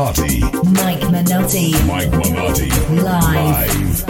Mike Minotti. Mike Minotti. Live. Pop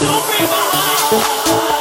Don't be my heart.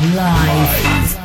Minotti. Live.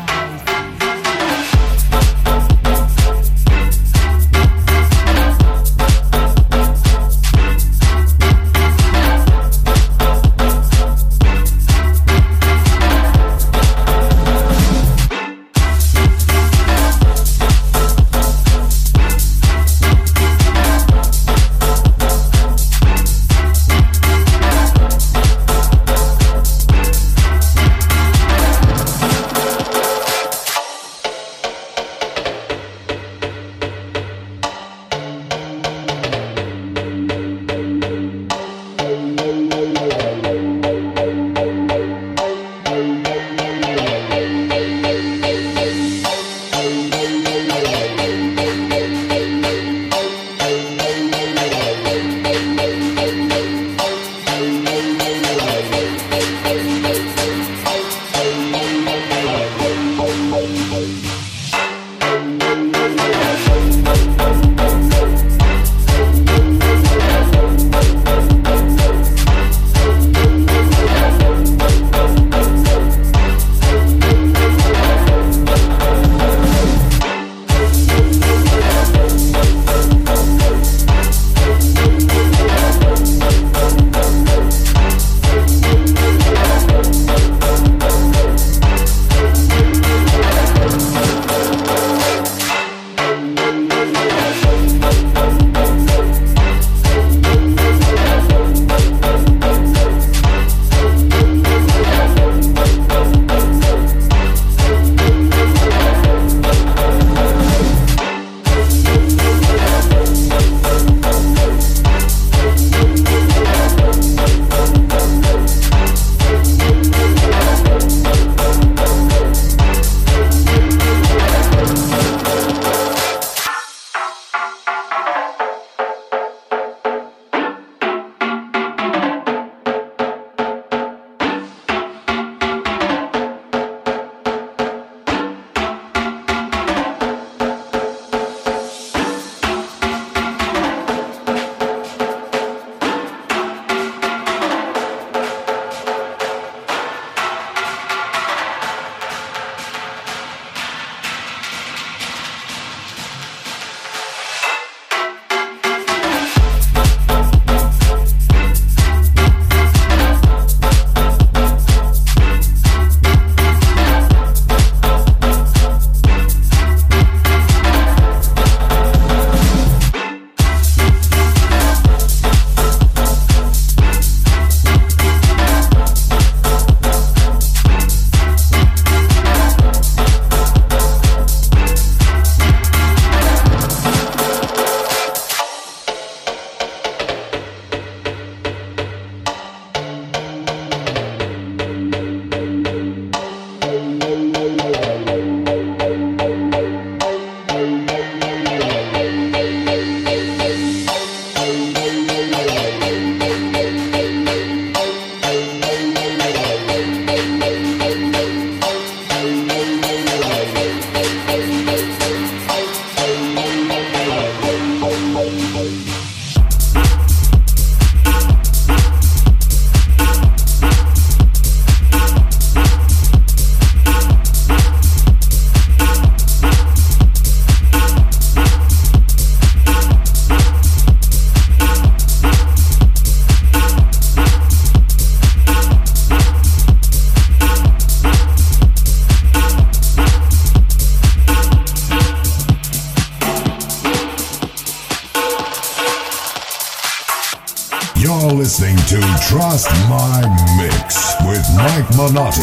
You're listening to Trust My Mix with Mike Minotti.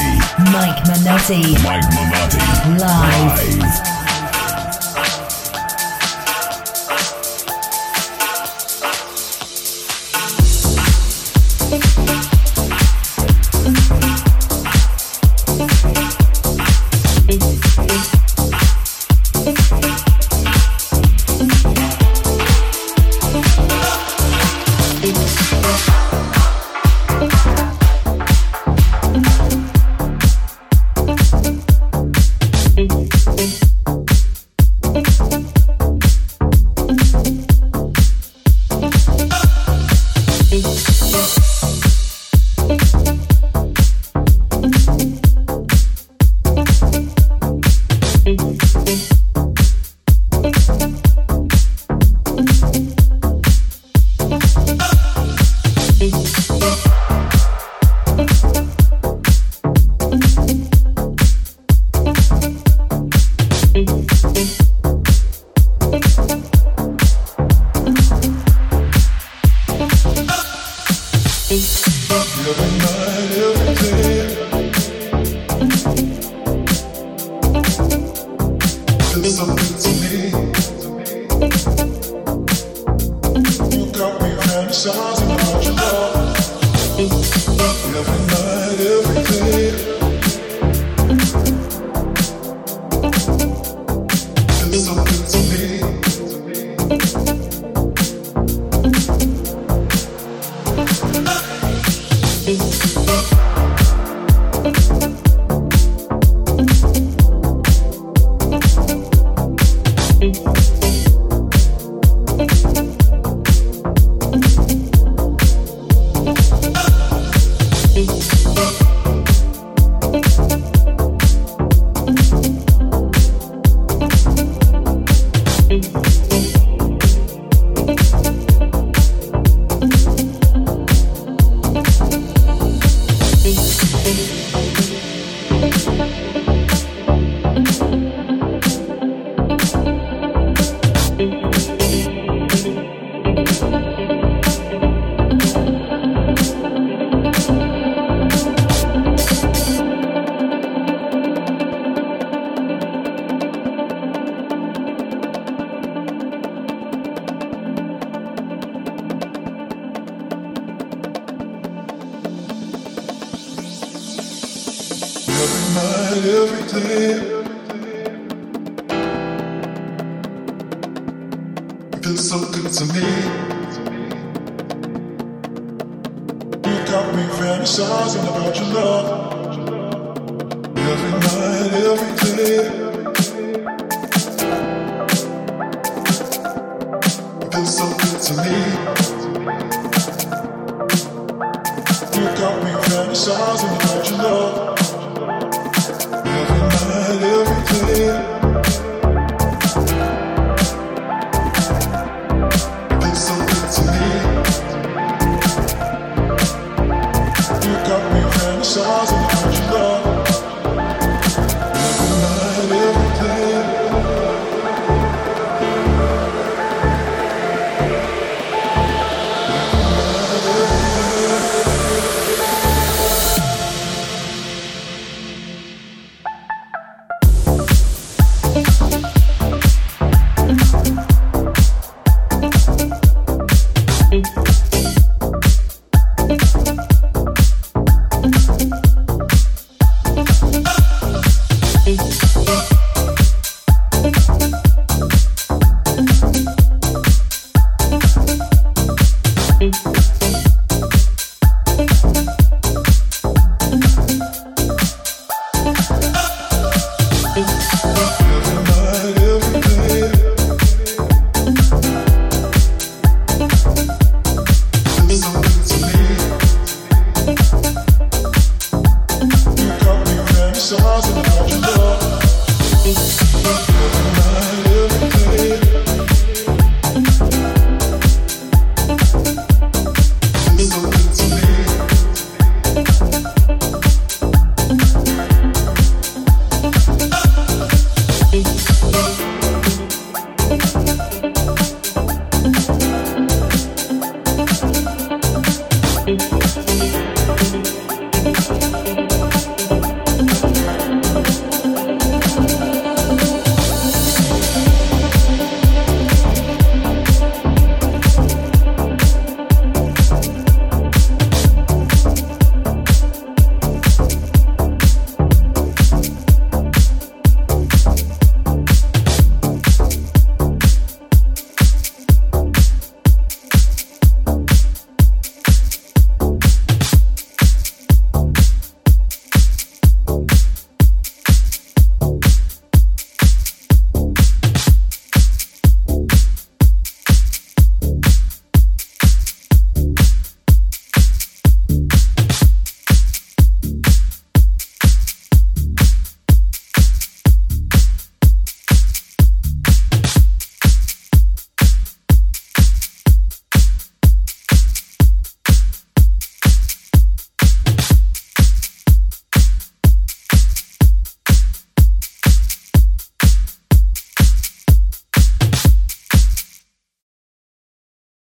Mike Minotti. Mike Minotti. Live. Live.